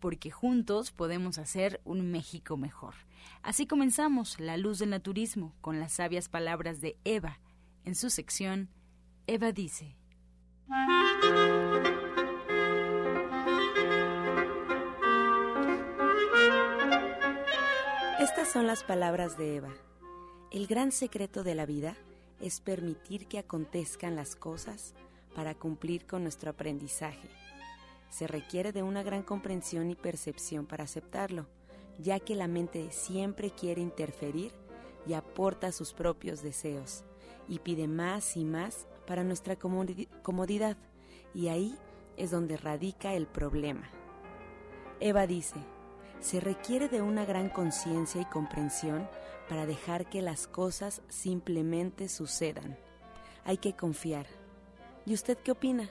porque juntos podemos hacer un México mejor. Así comenzamos La Luz del Naturismo con las sabias palabras de Eva en su sección Eva dice. Estas son las palabras de Eva. El gran secreto de la vida es permitir que acontezcan las cosas para cumplir con nuestro aprendizaje se requiere de una gran comprensión y percepción para aceptarlo, ya que la mente siempre quiere interferir y aporta sus propios deseos, y pide más y más para nuestra comodidad, y ahí es donde radica el problema. Eva dice, se requiere de una gran conciencia y comprensión para dejar que las cosas simplemente sucedan. Hay que confiar. ¿Y usted qué opina?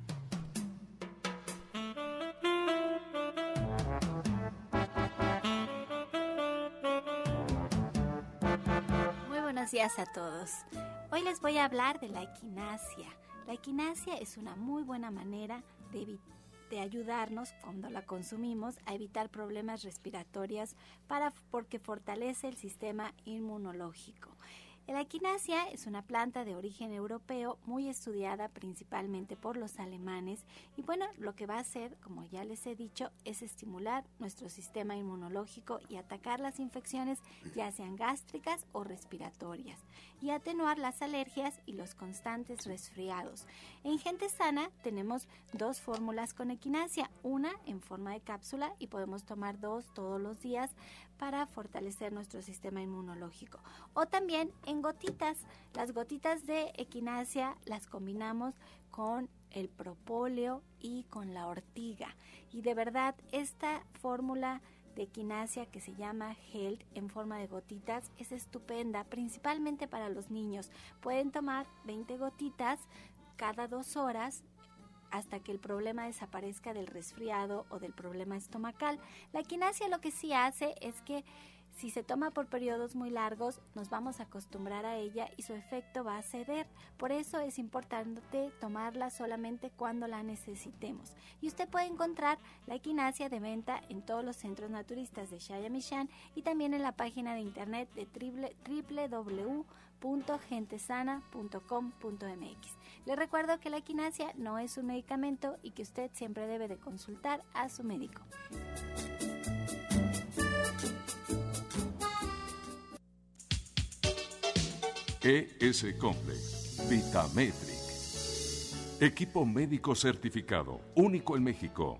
Días a todos. Hoy les voy a hablar de la equinacia. La equinacia es una muy buena manera de, de ayudarnos cuando la consumimos a evitar problemas respiratorios para, porque fortalece el sistema inmunológico. La equinacia es una planta de origen europeo muy estudiada principalmente por los alemanes y bueno, lo que va a hacer, como ya les he dicho, es estimular nuestro sistema inmunológico y atacar las infecciones ya sean gástricas o respiratorias y atenuar las alergias y los constantes resfriados. En gente sana tenemos dos fórmulas con equinacia, una en forma de cápsula y podemos tomar dos todos los días para fortalecer nuestro sistema inmunológico. O también en gotitas. Las gotitas de equinacia las combinamos con el propóleo y con la ortiga. Y de verdad, esta fórmula de equinacia que se llama Health en forma de gotitas es estupenda, principalmente para los niños. Pueden tomar 20 gotitas cada dos horas hasta que el problema desaparezca del resfriado o del problema estomacal. La equinacia lo que sí hace es que si se toma por periodos muy largos, nos vamos a acostumbrar a ella y su efecto va a ceder. Por eso es importante tomarla solamente cuando la necesitemos. Y usted puede encontrar la equinacia de venta en todos los centros naturistas de Shayamishan y también en la página de internet de www.gentesana.com.mx. Le recuerdo que la equinacia no es un medicamento y que usted siempre debe de consultar a su médico. ES Complex, Vitametric. Equipo médico certificado, único en México.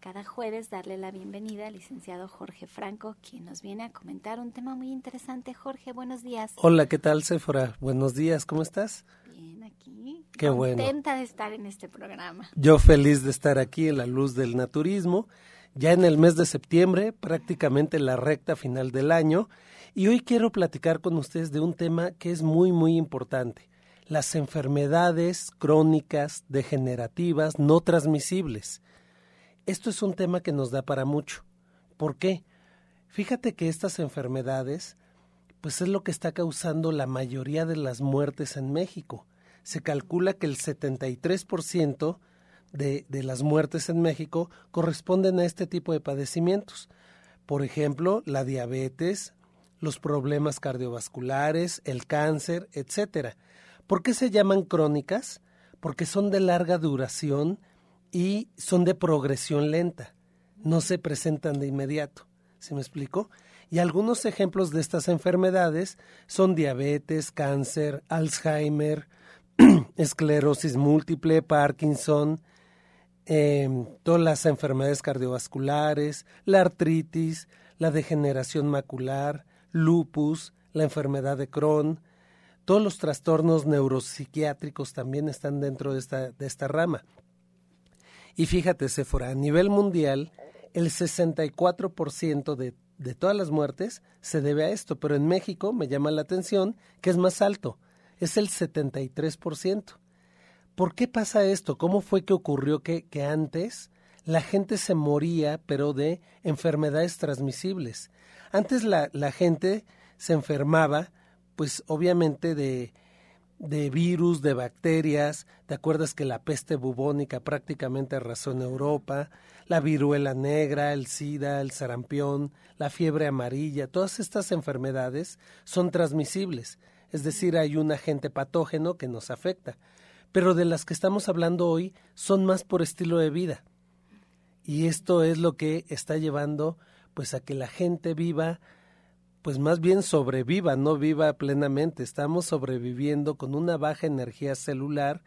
cada jueves darle la bienvenida al licenciado Jorge Franco, quien nos viene a comentar un tema muy interesante. Jorge, buenos días. Hola, ¿qué tal, Sephora? Buenos días, ¿cómo estás? Bien, aquí. Qué bueno. Contenta de estar en este programa. Yo feliz de estar aquí en la luz del naturismo, ya en el mes de septiembre, prácticamente la recta final del año, y hoy quiero platicar con ustedes de un tema que es muy, muy importante, las enfermedades crónicas, degenerativas, no transmisibles. Esto es un tema que nos da para mucho. ¿Por qué? Fíjate que estas enfermedades, pues es lo que está causando la mayoría de las muertes en México. Se calcula que el 73% de, de las muertes en México corresponden a este tipo de padecimientos. Por ejemplo, la diabetes, los problemas cardiovasculares, el cáncer, etcétera. ¿Por qué se llaman crónicas? Porque son de larga duración y son de progresión lenta, no se presentan de inmediato. ¿Se me explicó? Y algunos ejemplos de estas enfermedades son diabetes, cáncer, Alzheimer, esclerosis múltiple, Parkinson, eh, todas las enfermedades cardiovasculares, la artritis, la degeneración macular, lupus, la enfermedad de Crohn, todos los trastornos neuropsiquiátricos también están dentro de esta, de esta rama. Y fíjate, Sephora, a nivel mundial, el 64% de, de todas las muertes se debe a esto, pero en México me llama la atención que es más alto, es el 73%. ¿Por qué pasa esto? ¿Cómo fue que ocurrió que, que antes la gente se moría, pero de enfermedades transmisibles? Antes la, la gente se enfermaba, pues obviamente de, de virus, de bacterias. ¿Te acuerdas que la peste bubónica prácticamente arrasó en Europa? La viruela negra, el SIDA, el sarampión, la fiebre amarilla, todas estas enfermedades son transmisibles. Es decir, hay un agente patógeno que nos afecta. Pero de las que estamos hablando hoy son más por estilo de vida. Y esto es lo que está llevando pues a que la gente viva pues más bien sobreviva, no viva plenamente. Estamos sobreviviendo con una baja energía celular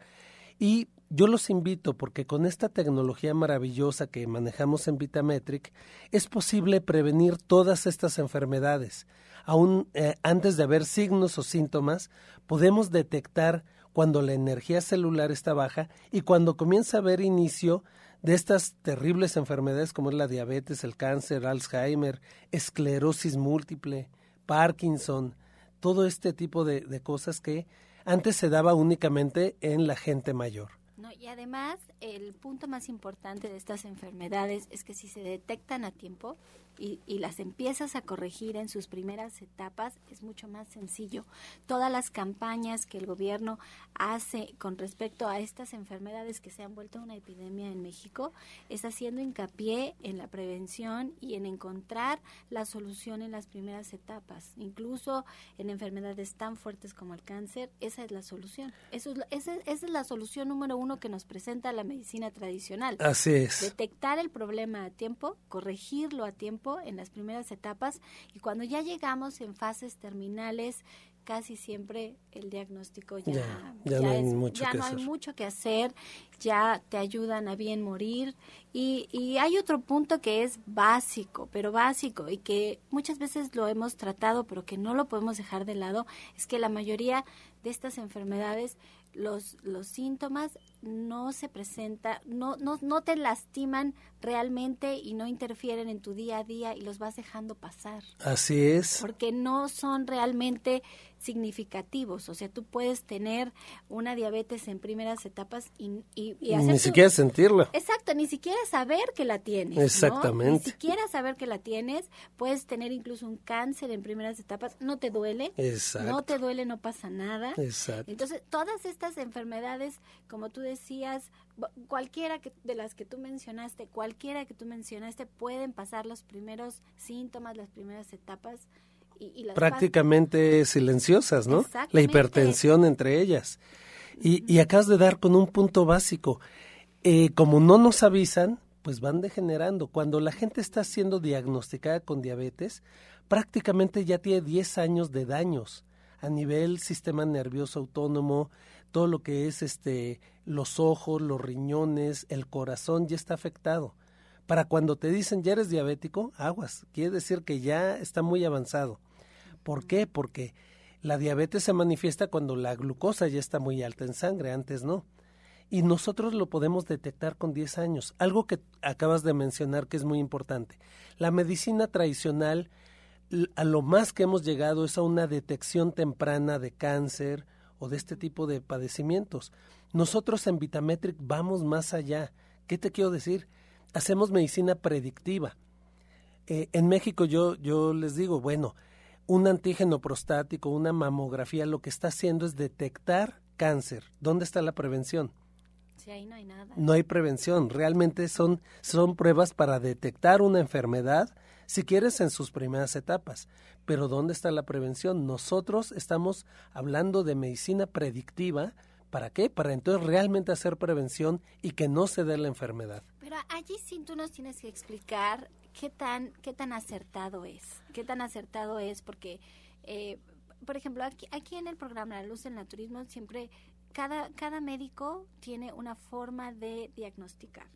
y yo los invito porque con esta tecnología maravillosa que manejamos en Vitametric es posible prevenir todas estas enfermedades. Aún eh, antes de haber signos o síntomas, podemos detectar cuando la energía celular está baja y cuando comienza a haber inicio de estas terribles enfermedades como es la diabetes, el cáncer, Alzheimer, esclerosis múltiple, Parkinson, todo este tipo de, de cosas que antes se daba únicamente en la gente mayor. No, y además, el punto más importante de estas enfermedades es que si se detectan a tiempo y, y, las empiezas a corregir en sus primeras etapas, es mucho más sencillo. Todas las campañas que el gobierno hace con respecto a estas enfermedades que se han vuelto una epidemia en México, es haciendo hincapié en la prevención y en encontrar la solución en las primeras etapas. Incluso en enfermedades tan fuertes como el cáncer, esa es la solución. Eso es, esa, esa es la solución número uno que nos presenta la medicina tradicional. Así es. Detectar el problema a tiempo, corregirlo a tiempo en las primeras etapas y cuando ya llegamos en fases terminales casi siempre el diagnóstico ya, ya, ya, no, hay es, mucho no hay hacer. mucho que hacer, ya te ayudan a bien morir. Y, y hay otro punto que es básico, pero básico, y que muchas veces lo hemos tratado, pero que no lo podemos dejar de lado, es que la mayoría de estas enfermedades los, los síntomas no se presentan, no, no, no te lastiman realmente y no interfieren en tu día a día y los vas dejando pasar. Así es. Porque no son realmente significativos. O sea, tú puedes tener una diabetes en primeras etapas y, y, y ni siquiera sentirla. Exacto, ni siquiera saber que la tienes. Exactamente. ¿no? Ni siquiera saber que la tienes. Puedes tener incluso un cáncer en primeras etapas. No te duele. Exacto. No te duele, no pasa nada. Exacto. Entonces, todas estas enfermedades, como tú decías, cualquiera que, de las que tú mencionaste, cualquiera que tú mencionaste, pueden pasar los primeros síntomas, las primeras etapas. Y, y las prácticamente silenciosas, ¿no? La hipertensión entre ellas. Y, y acabas de dar con un punto básico. eh, como no nos avisan, pues van degenerando. Cuando la gente está siendo diagnosticada con diabetes, prácticamente ya tiene 10 años de daños a nivel sistema nervioso autónomo, todo lo que es este los ojos, los riñones, el corazón ya está afectado. Para cuando te dicen ya eres diabético, aguas, quiere decir que ya está muy avanzado. ¿Por qué? Porque la diabetes se manifiesta cuando la glucosa ya está muy alta en sangre, antes no. Y nosotros lo podemos detectar con 10 años. Algo que acabas de mencionar que es muy importante. La medicina tradicional, a lo más que hemos llegado es a una detección temprana de cáncer, o de este tipo de padecimientos. Nosotros en Vitametric vamos más allá. ¿Qué te quiero decir? Hacemos medicina predictiva. Eh, en México yo, yo les digo, bueno, un antígeno prostático, una mamografía, lo que está haciendo es detectar cáncer. ¿Dónde está la prevención? Sí, ahí no hay nada. No hay prevención. Realmente son, son pruebas para detectar una enfermedad si quieres en sus primeras etapas. Pero ¿dónde está la prevención? Nosotros estamos hablando de medicina predictiva. ¿Para qué? Para entonces realmente hacer prevención y que no se dé la enfermedad. Pero allí sí tú nos tienes que explicar qué tan, qué tan acertado es. Qué tan acertado es porque, eh, por ejemplo, aquí, aquí en el programa La Luz del Naturismo siempre cada, cada médico tiene una forma de diagnosticar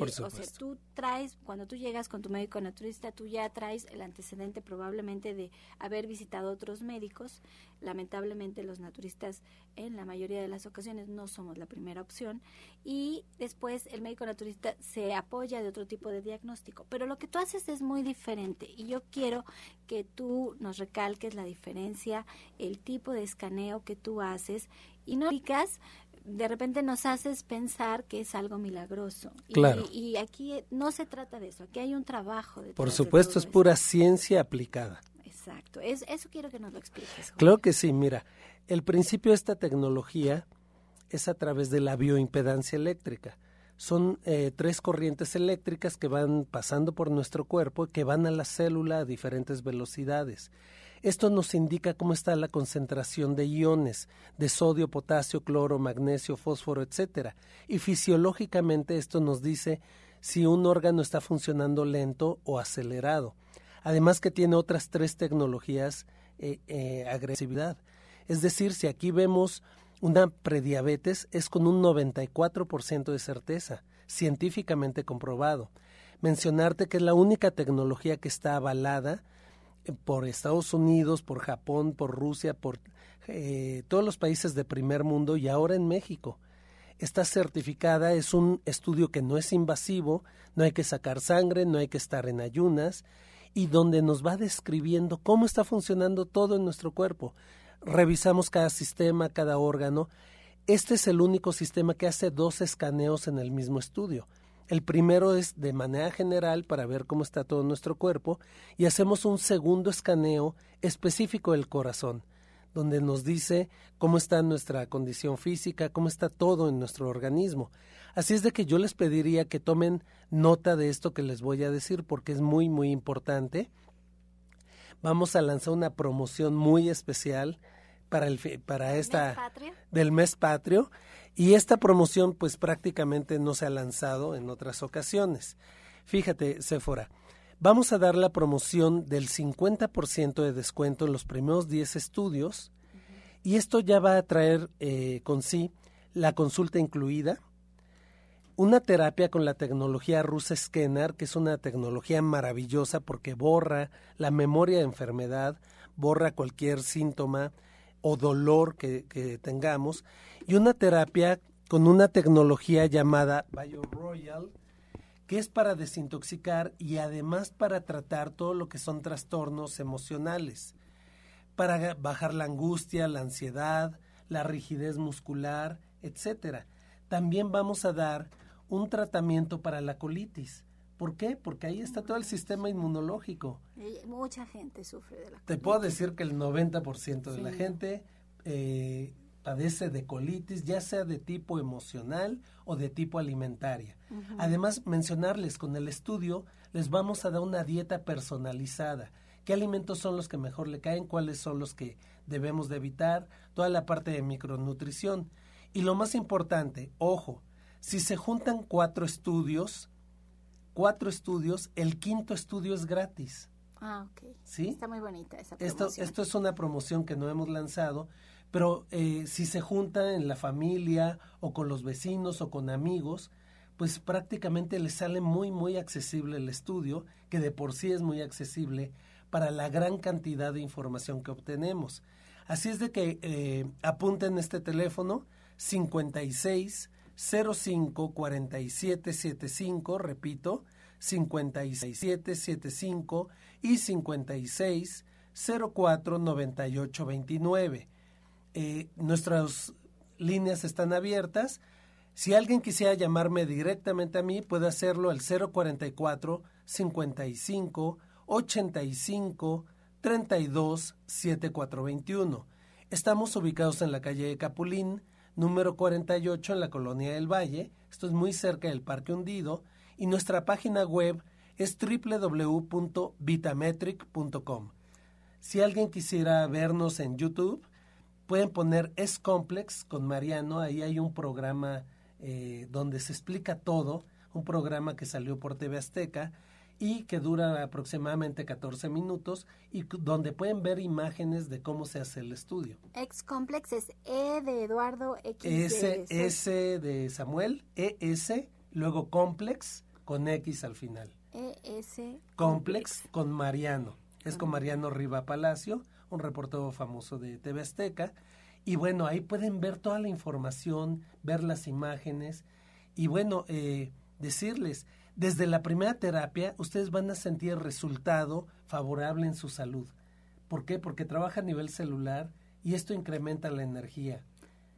o sea, tú traes, cuando tú llegas con tu médico naturista, tú ya traes el antecedente probablemente de haber visitado otros médicos. Lamentablemente los naturistas en la mayoría de las ocasiones no somos la primera opción. Y después el médico naturista se apoya de otro tipo de diagnóstico. Pero lo que tú haces es muy diferente. Y yo quiero que tú nos recalques la diferencia, el tipo de escaneo que tú haces y no digas de repente nos haces pensar que es algo milagroso. Claro. Y, aquí no se trata de eso, aquí hay un trabajo. Por supuesto, es pura ciencia aplicada. Exacto, es, eso quiero que nos lo expliques. Claro que sí, mira, el principio de esta tecnología es a través de la bioimpedancia eléctrica. Son eh, tres corrientes eléctricas que van pasando por nuestro cuerpo y que van a la célula a diferentes velocidades. Esto nos indica cómo está la concentración de iones de sodio, potasio, cloro, magnesio, fósforo, etcétera. Y fisiológicamente esto nos dice si un órgano está funcionando lento o acelerado. Además que tiene otras tres tecnologías eh, eh, agresividad. Es decir, si aquí vemos una prediabetes es con un 94% de certeza, científicamente comprobado. Mencionarte que es la única tecnología que está avalada por Estados Unidos, por Japón, por Rusia, por eh, todos los países de primer mundo y ahora en México. Está certificada, es un estudio que no es invasivo, no hay que sacar sangre, no hay que estar en ayunas y donde nos va describiendo cómo está funcionando todo en nuestro cuerpo. Revisamos cada sistema, cada órgano. Este es el único sistema que hace dos escaneos en el mismo estudio. El primero es de manera general para ver cómo está todo nuestro cuerpo y hacemos un segundo escaneo específico del corazón, donde nos dice cómo está nuestra condición física, cómo está todo en nuestro organismo. Así es de que yo les pediría que tomen nota de esto que les voy a decir porque es muy muy importante. Vamos a lanzar una promoción muy especial para el para esta del mes patrio y esta promoción pues prácticamente no se ha lanzado en otras ocasiones. Fíjate, Sephora, vamos a dar la promoción del 50% de descuento en los primeros 10 estudios y esto ya va a traer eh, con sí la consulta incluida, una terapia con la tecnología rusa Scanner, que es una tecnología maravillosa porque borra la memoria de enfermedad, borra cualquier síntoma o dolor que, que tengamos y una terapia con una tecnología llamada BioRoyal, que es para desintoxicar y además para tratar todo lo que son trastornos emocionales, para bajar la angustia, la ansiedad, la rigidez muscular, etcétera. También vamos a dar un tratamiento para la colitis. ¿Por qué? Porque ahí está todo el sistema inmunológico. Mucha gente sufre de la colitis. Te puedo decir que el 90% de la gente eh, padece de colitis, ya sea de tipo emocional o de tipo alimentaria. Además, mencionarles con el estudio, les vamos a dar una dieta personalizada. ¿Qué alimentos son los que mejor le caen? ¿Cuáles son los que debemos de evitar? Toda la parte de micronutrición. Y lo más importante, ojo, Si se juntan cuatro estudios, cuatro estudios, el quinto estudio es gratis. Ah, ok. ¿Sí? Está muy bonita esa Esto, promoción. esto es una promoción que no hemos lanzado, pero eh, si se juntan en la familia o con los vecinos o con amigos, pues prácticamente les sale muy, muy accesible el estudio, que de por sí es muy accesible para la gran cantidad de información que obtenemos. Así es de que eh, apunten este teléfono 56 05 47 75, repito, 5775 y 56 04 98 29. Eh, nuestras líneas están abiertas. Si alguien quisiera llamarme directamente a mí, puede hacerlo al 044 55 85 32 7421. Estamos ubicados en la calle de Capulín, número 48 en la colonia del Valle. Esto es muy cerca del Parque Hundido. Y nuestra página web es www.vitametric.com. Si alguien quisiera vernos en YouTube, pueden poner Es Complex con Mariano. Ahí hay un programa eh, donde se explica todo, un programa que salió por TV Azteca y que dura aproximadamente 14 minutos y donde pueden ver imágenes de cómo se hace el estudio. Ex Complex es E de Eduardo X. S, S de Samuel, ES, luego Complex con X al final. ES Complex con Mariano. Es con Mariano Riva Palacio, un reportero famoso de TV Azteca. Y bueno, ahí pueden ver toda la información, ver las imágenes. Y bueno, eh, decirles, desde la primera terapia ustedes van a sentir resultado favorable en su salud. ¿Por qué? Porque trabaja a nivel celular y esto incrementa la energía.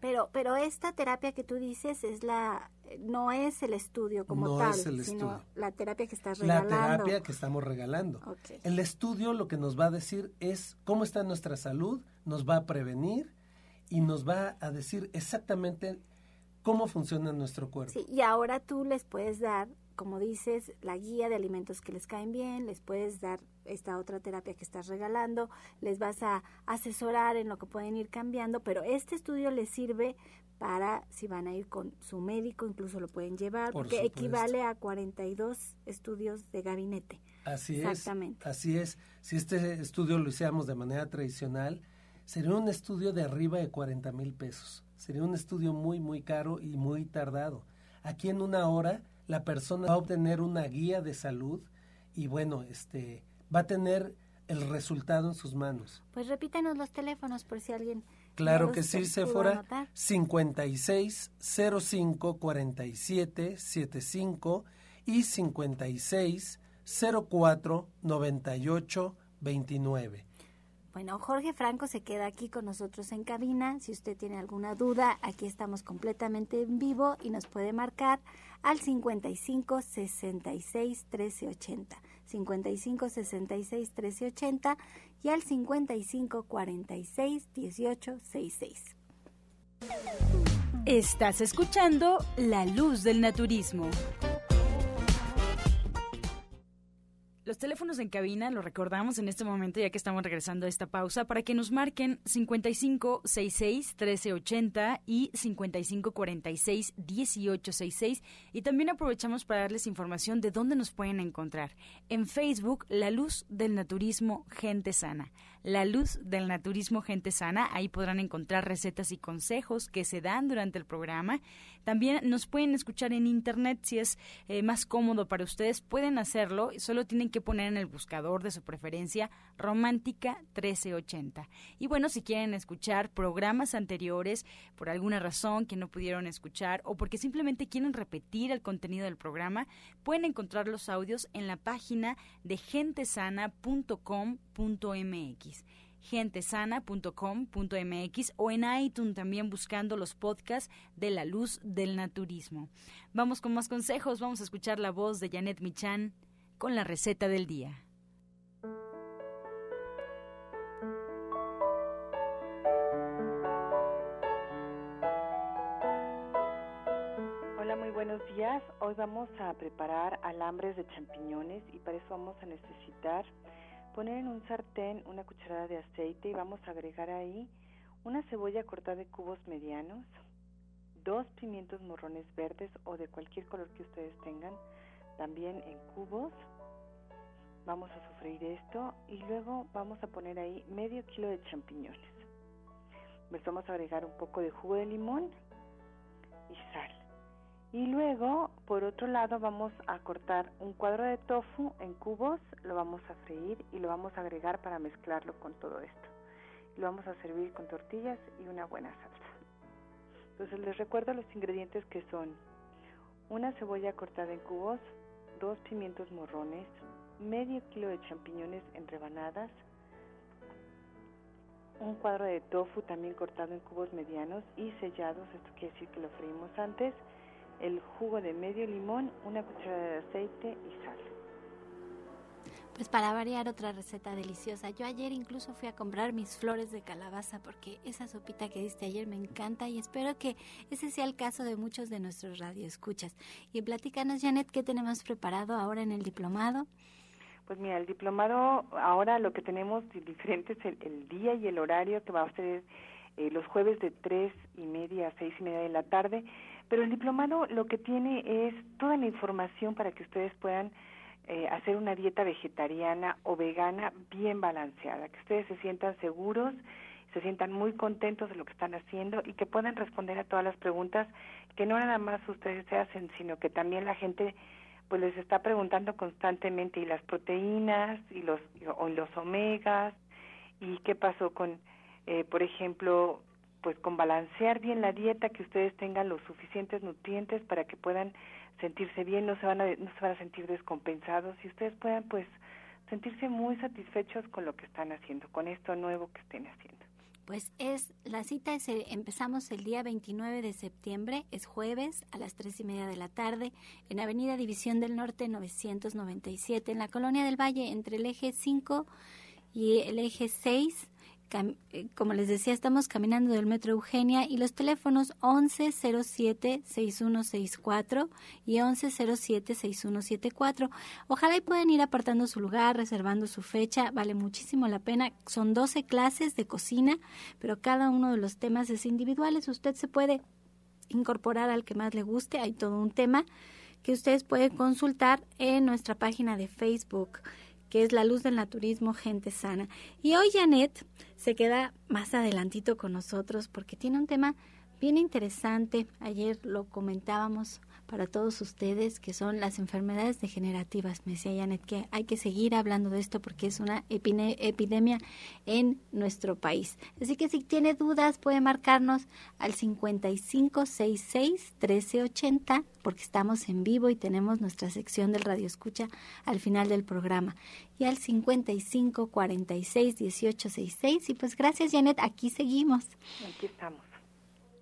Pero, pero esta terapia que tú dices es la, no es el estudio como No tal, es el sino estudio. la terapia que estás La regalando. terapia que estamos regalando. El estudio lo que nos va a decir es cómo está nuestra salud, nos va a prevenir y nos va a decir exactamente cómo funciona nuestro cuerpo. Sí, y ahora tú les puedes dar, como dices, la guía de alimentos que les caen bien, les puedes dar esta otra terapia que estás regalando, les vas a asesorar en lo que pueden ir cambiando, pero este estudio les sirve para si van a ir con su médico, incluso lo pueden llevar, Por porque supuesto. equivale a 42 estudios de gabinete. Así Exactamente. es. Así es. Si este estudio lo hiciéramos de manera tradicional, sería un estudio de arriba de 40 mil pesos. Sería un estudio muy, muy caro y muy tardado. Aquí en una hora la persona va a obtener una guía de salud y bueno, este va a tener el resultado en sus manos. Pues repítanos los teléfonos por si alguien... Claro que sí, Sephora. anotar. 56 05 47 75 y 56 04 98 29. Bueno, Jorge Franco se queda aquí con nosotros en cabina. Si usted tiene alguna duda, aquí estamos completamente en vivo y nos puede marcar al 55 66 13 80. 55 66 13 80 y al 55 46 18 66. Estás escuchando La Luz del Naturismo. Los teléfonos en cabina los recordamos en este momento ya que estamos regresando a esta pausa para que nos marquen 5566 1380 y 5546 1866 y también aprovechamos para darles información de dónde nos pueden encontrar. En Facebook, La Luz del Naturismo Gente Sana. La Luz del Naturismo Gente Sana, ahí podrán encontrar recetas y consejos que se dan durante el programa. También nos pueden escuchar en internet si es eh, más cómodo para ustedes, pueden hacerlo, solo tienen que poner en el buscador de su preferencia Romántica 1380. Y bueno, si quieren escuchar programas anteriores por alguna razón que no pudieron escuchar o porque simplemente quieren repetir el contenido del programa, pueden encontrar los audios en la página de gentesana.com.mx gentesana.com.mx o en iTunes también buscando los podcasts de la luz del naturismo. Vamos con más consejos, vamos a escuchar la voz de Janet Michan con la receta del día. Hola, muy buenos días. Hoy vamos a preparar alambres de champiñones y para eso vamos a necesitar poner en un sartén una cucharada de aceite y vamos a agregar ahí una cebolla cortada de cubos medianos, dos pimientos morrones verdes o de cualquier color que ustedes tengan, también en cubos. Vamos a sofreír esto y luego vamos a poner ahí medio kilo de champiñones. Les vamos a agregar un poco de jugo de limón. Y luego, por otro lado, vamos a cortar un cuadro de tofu en cubos, lo vamos a freír y lo vamos a agregar para mezclarlo con todo esto. Lo vamos a servir con tortillas y una buena salsa. Entonces les recuerdo los ingredientes que son una cebolla cortada en cubos, dos pimientos morrones, medio kilo de champiñones en rebanadas, un cuadro de tofu también cortado en cubos medianos y sellados, esto quiere decir que lo freímos antes, el jugo de medio limón, una cucharada de aceite y sal. Pues para variar otra receta deliciosa. Yo ayer incluso fui a comprar mis flores de calabaza porque esa sopita que diste ayer me encanta y espero que ese sea el caso de muchos de nuestros radioescuchas. Y platícanos, Janet, ¿qué tenemos preparado ahora en el diplomado? Pues mira, el diplomado ahora lo que tenemos diferente es el, día y el horario que va a ser eh, los jueves de tres y media a seis y media de la tarde. Pero el diplomado lo que tiene es toda la información para que ustedes puedan eh, hacer una dieta vegetariana o vegana bien balanceada, que ustedes se sientan seguros, se sientan muy contentos de lo que están haciendo y que puedan responder a todas las preguntas que no nada más ustedes se hacen, sino que también la gente pues les está preguntando constantemente y las proteínas y los o los omegas y qué pasó con eh, por ejemplo pues con balancear bien la dieta que ustedes tengan los suficientes nutrientes para que puedan sentirse bien no se van a no se van a sentir descompensados y ustedes puedan pues sentirse muy satisfechos con lo que están haciendo con esto nuevo que estén haciendo. Pues es, la cita es, empezamos el día 29 de septiembre, es jueves a las tres y media de la tarde, en Avenida División del Norte 997, en la Colonia del Valle, entre el eje 5 y el eje 6 eh, como les decía, estamos caminando del Metro Eugenia y los teléfonos 1107-6164 y 1107-6174. Ojalá y puedan ir apartando su lugar, reservando su fecha, vale muchísimo la pena. Son 12 clases de cocina, pero cada uno de los temas es individuales. Usted se puede incorporar al que más le guste, hay todo un tema que ustedes pueden consultar en nuestra página de Facebook que es La Luz del Naturismo, Gente Sana. Y hoy Janet se queda más adelantito con nosotros porque tiene un tema bien interesante. Ayer lo comentábamos para todos ustedes, que son las enfermedades degenerativas. Me decía Janet que hay que seguir hablando de esto porque es una epidemia en nuestro país. Así que si tiene dudas puede marcarnos al 5566-1380 porque estamos en vivo y tenemos nuestra sección del Radio Escucha al final del programa. Y al 5546-1866. Y pues gracias Janet, aquí seguimos. Aquí estamos.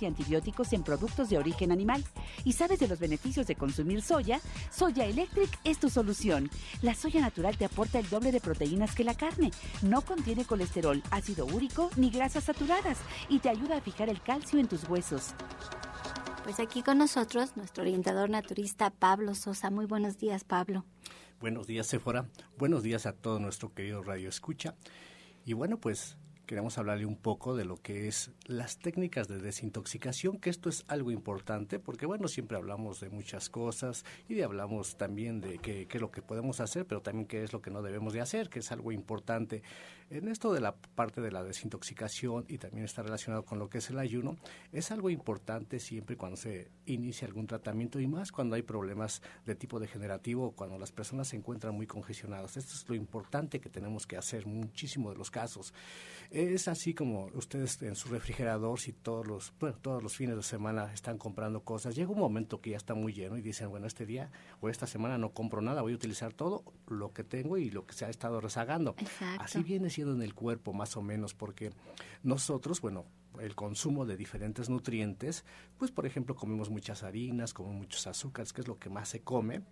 y antibióticos en productos de origen animal. ¿Y sabes de los beneficios de consumir soya? Soya Electric es tu solución. La soya natural te aporta el doble de proteínas que la carne. No contiene colesterol, ácido úrico ni grasas saturadas y te ayuda a fijar el calcio en tus huesos. Pues aquí con nosotros nuestro orientador naturista Pablo Sosa. Muy buenos días, Pablo. Buenos días, Sephora. Buenos días a todo nuestro querido Radio Escucha. Y bueno, pues queremos hablarle un poco de lo que es las técnicas de desintoxicación, que esto es algo importante, porque bueno, siempre hablamos de muchas cosas y hablamos también de qué, qué es lo que podemos hacer, pero también qué es lo que no debemos de hacer, que es algo importante. En esto de la parte de la desintoxicación y también está relacionado con lo que es el ayuno, es algo importante siempre cuando se inicia algún tratamiento y más cuando hay problemas de tipo degenerativo o cuando las personas se encuentran muy congestionadas. Esto es lo importante que tenemos que hacer muchísimo de los casos. Es así como ustedes en su refrigerador, si todos los, bueno, todos los fines de semana están comprando cosas, llega un momento que ya está muy lleno y dicen, bueno, este día o esta semana no compro nada, voy a utilizar todo lo que tengo y lo que se ha estado rezagando. Así viene siendo en el cuerpo más o menos, porque nosotros, bueno, el consumo de diferentes nutrientes, pues por ejemplo comemos muchas harinas, comemos muchos azúcares, que es lo que más se come,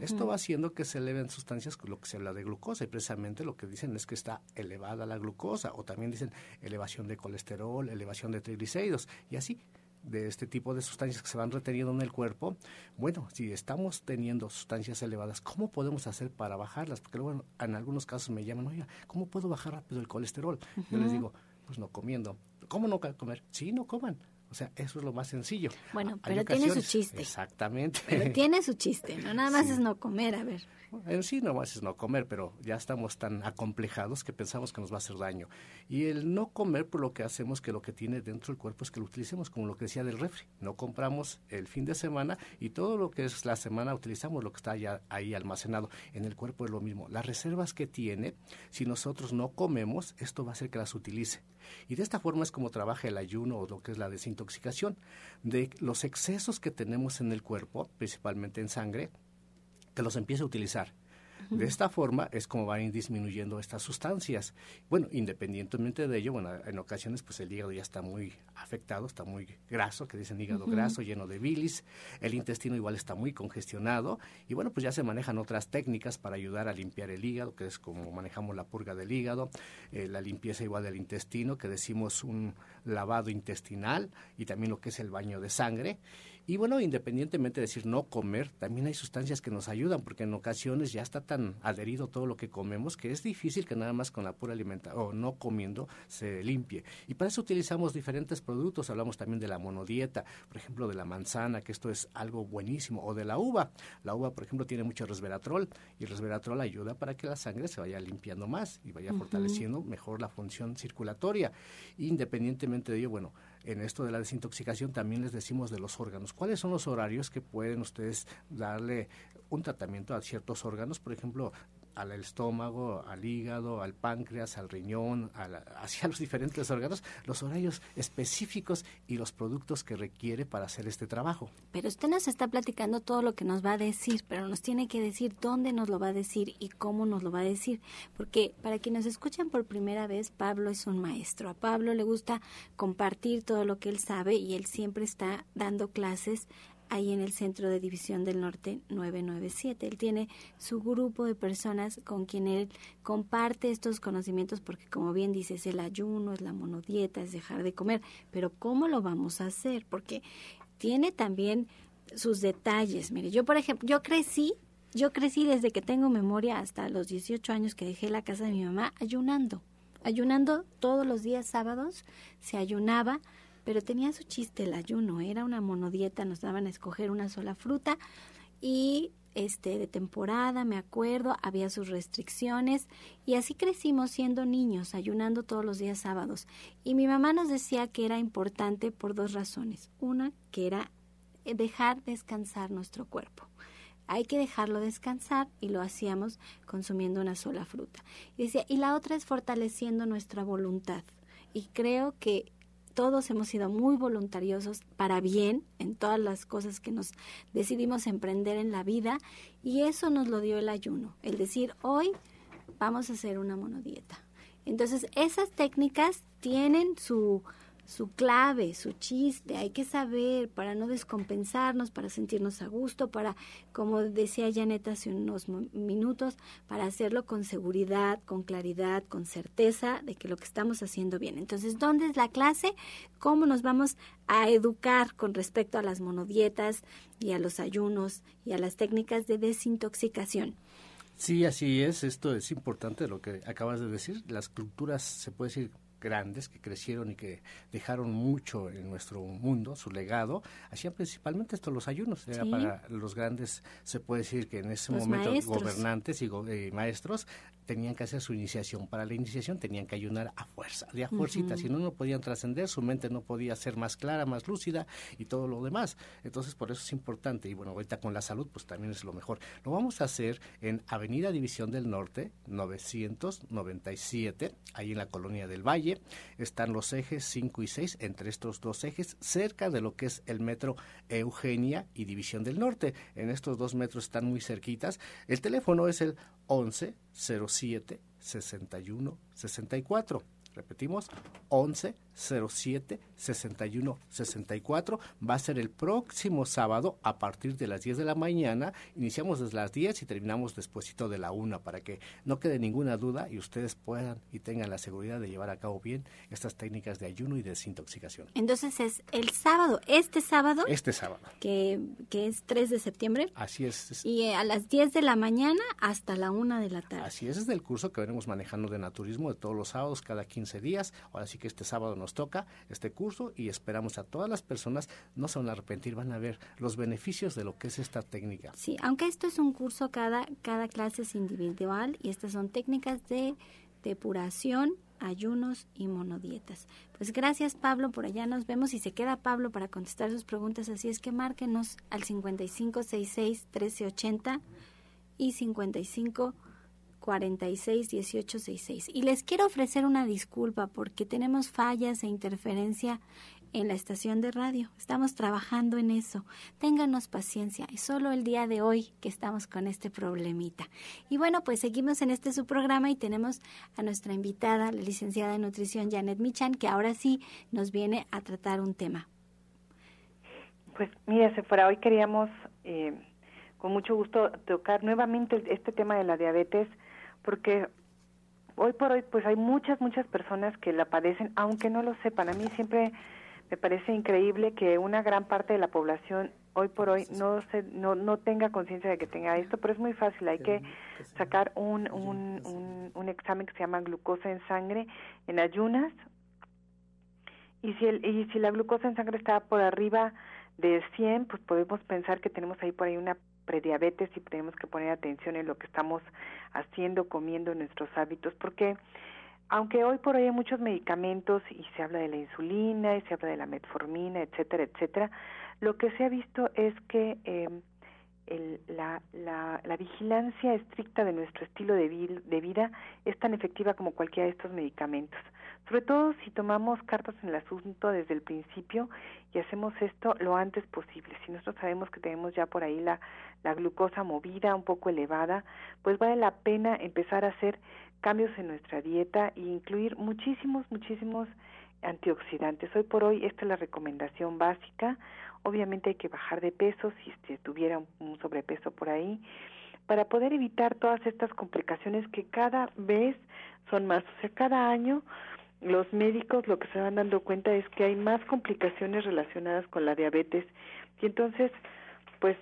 esto va haciendo que se eleven sustancias, lo que se habla de glucosa, y precisamente lo que dicen es que está elevada la glucosa, o también dicen elevación de colesterol, elevación de triglicéridos, y así de este tipo de sustancias que se van reteniendo en el cuerpo, bueno, si estamos teniendo sustancias elevadas, ¿cómo podemos hacer para bajarlas? Porque luego en algunos casos me llaman, oiga, ¿cómo puedo bajar rápido el colesterol? Yo les digo, pues no comiendo. ¿Cómo no comer? Sí, no coman. O sea, eso es lo más sencillo. Bueno, pero tiene su chiste. Exactamente. Pero tiene su chiste, ¿no? Nada más es no comer, a ver. En sí no más es no comer, pero ya estamos tan acomplejados que pensamos que nos va a hacer daño. Y el no comer, por lo que hacemos que lo que tiene dentro del cuerpo es que lo utilicemos, como lo que decía del refri. No compramos el fin de semana y todo lo que es la semana utilizamos lo que está ya ahí almacenado. En el cuerpo es lo mismo. Las reservas que tiene, si nosotros no comemos, esto va a hacer que las utilice. Y de esta forma es como trabaja el ayuno o lo que es la desintoxicación. De los excesos que tenemos en el cuerpo, principalmente en sangre, que los empiece a utilizar. De esta forma es como van disminuyendo estas sustancias. Bueno, independientemente de ello, bueno, en ocasiones pues el hígado ya está muy afectado, está muy graso, que dicen hígado graso, lleno de bilis, el intestino igual está muy congestionado y bueno, pues ya se manejan otras técnicas para ayudar a limpiar el hígado, que es como manejamos la purga del hígado, eh, la limpieza igual del intestino, que decimos un lavado intestinal y también lo que es el baño de sangre. Y bueno, independientemente de decir no comer, también hay sustancias que nos ayudan, porque en ocasiones ya está tan adherido todo lo que comemos que es difícil que nada más con la pura alimentación o no comiendo se limpie. Y para eso utilizamos diferentes productos, hablamos también de la monodieta, por ejemplo, de la manzana, que esto es algo buenísimo, o de la uva. La uva, por ejemplo, tiene mucho resveratrol y el resveratrol ayuda para que la sangre se vaya limpiando más y vaya fortaleciendo mejor la función circulatoria. Independientemente de ello, bueno, en esto de la desintoxicación también les decimos de los órganos. ¿Cuáles son los horarios que pueden ustedes darle un tratamiento a ciertos órganos? Por ejemplo, al estómago, al hígado, al páncreas, al riñón, hacia los diferentes órganos, los horarios específicos y los productos que requiere para hacer este trabajo. Pero usted nos está platicando todo lo que nos va a decir, pero nos tiene que decir dónde nos lo va a decir y cómo nos lo va a decir, porque para quienes escuchan por primera vez, Pablo es un maestro. A Pablo le gusta compartir todo lo que él sabe y él siempre está dando clases ahí en el Centro de División del Norte 997. Él tiene su grupo de personas con quien él comparte estos conocimientos porque como bien dice es el ayuno, es la monodieta, es dejar de comer, pero ¿cómo lo vamos a hacer? Porque tiene también sus detalles. Mire, yo por ejemplo, yo crecí, yo crecí desde que tengo memoria hasta los 18 años que dejé la casa de mi mamá ayunando. Ayunando todos los días sábados, se ayunaba pero tenía su chiste el ayuno, era una monodieta, nos daban a escoger una sola fruta y este de temporada, me acuerdo, había sus restricciones y así crecimos siendo niños, ayunando todos los días sábados. Y mi mamá nos decía que era importante por dos razones. Una, que era dejar descansar nuestro cuerpo. Hay que dejarlo descansar y lo hacíamos consumiendo una sola fruta. Decía, y la otra es fortaleciendo nuestra voluntad. Y creo que todos hemos sido muy voluntariosos para bien en todas las cosas que nos decidimos emprender en la vida y eso nos lo dio el ayuno, el decir hoy vamos a hacer una monodieta. Entonces esas técnicas tienen su su clave, su chiste, hay que saber para no descompensarnos, para sentirnos a gusto, para, como decía Janet hace unos minutos, para hacerlo con seguridad, con claridad, con certeza de que lo que estamos haciendo bien. Entonces, ¿dónde es la clase? ¿Cómo nos vamos a educar con respecto a las monodietas y a los ayunos y a las técnicas de desintoxicación? Sí, así es. Esto es importante lo que acabas de decir. Las culturas, se puede decir, grandes que crecieron y que dejaron mucho en nuestro mundo, su legado, hacían principalmente esto los ayunos. Era para los grandes, se puede decir que en ese momento gobernantes y eh, maestros tenían que hacer su iniciación. Para la iniciación tenían que ayunar a fuerza, de a fuercita, si no, no podían trascender, su mente no podía ser más clara, más lúcida y todo lo demás. Entonces, por eso es importante. Y bueno, ahorita con la salud, pues también es lo mejor. Lo vamos a hacer en Avenida División del Norte, 997, ahí en la Colonia del Valle. Están los ejes 5 y 6, entre estos dos ejes, cerca de lo que es el metro Eugenia y División del Norte. En estos dos metros están muy cerquitas. El teléfono es el 11 07 61 64. Repetimos, 11 07 61 64. Va a ser el próximo sábado a partir de las 10 de la mañana. Iniciamos desde las 10 y terminamos despuesito de la 1 para que no quede ninguna duda y ustedes puedan y tengan la seguridad de llevar a cabo bien estas técnicas de ayuno y desintoxicación. Entonces es el sábado, este sábado. Este sábado. Que, que es 3 de septiembre. Así es. Y eh, a las 10 de la mañana hasta la 1 de la tarde. Así es, es del curso que venimos manejando de naturismo de todos los sábados, cada 15 días. Ahora sí que este sábado nos toca este curso y esperamos a todas las personas, no se van a arrepentir, van a ver los beneficios de lo que es esta técnica. Sí, aunque esto es un curso, cada, cada clase es individual y estas son técnicas de depuración, ayunos y monodietas. Pues gracias Pablo, por allá nos vemos y se queda Pablo para contestar sus preguntas, así es que márquenos al 5566 1380 y 55 46 18 66. Y les quiero ofrecer una disculpa porque tenemos fallas e interferencia en la estación de radio. Estamos trabajando en eso. Ténganos paciencia. Es solo el día de hoy que estamos con este problemita. Y bueno, pues seguimos en este su programa y tenemos a nuestra invitada, la licenciada en nutrición Janet Michan, que ahora sí nos viene a tratar un tema. Pues mira, fuera hoy queríamos eh, con mucho gusto tocar nuevamente este tema de la diabetes porque hoy por hoy pues hay muchas, muchas personas que la padecen, aunque no lo sepan. A mí siempre me parece increíble que una gran parte de la población hoy por hoy no se, no, no tenga conciencia de que tenga esto, pero es muy fácil, hay que sacar un, un, un, examen que se llama glucosa en sangre en ayunas y si, el, y si la glucosa en sangre está por arriba de 100, pues podemos pensar que tenemos ahí por ahí una prediabetes y tenemos que poner atención en lo que estamos haciendo, comiendo, en nuestros hábitos, porque aunque hoy por hoy hay muchos medicamentos y se habla de la insulina y se habla de la metformina, etcétera, etcétera, lo que se ha visto es que eh, el, la, la, la, vigilancia estricta de nuestro estilo de vida es tan efectiva como cualquiera de estos medicamentos. Sobre todo si tomamos cartas en el asunto desde el principio y hacemos esto lo antes posible. Si nosotros sabemos que tenemos ya por ahí la, la glucosa movida, un poco elevada, pues vale la pena empezar a hacer cambios en nuestra dieta e incluir muchísimos, muchísimos antioxidantes. Hoy por hoy esta es la recomendación básica. Obviamente hay que bajar de peso si se tuviera un sobrepeso por ahí para poder evitar todas estas complicaciones que cada vez son más. O sea, cada año los médicos lo que se van dando cuenta es que hay más complicaciones relacionadas con la diabetes. Y entonces pues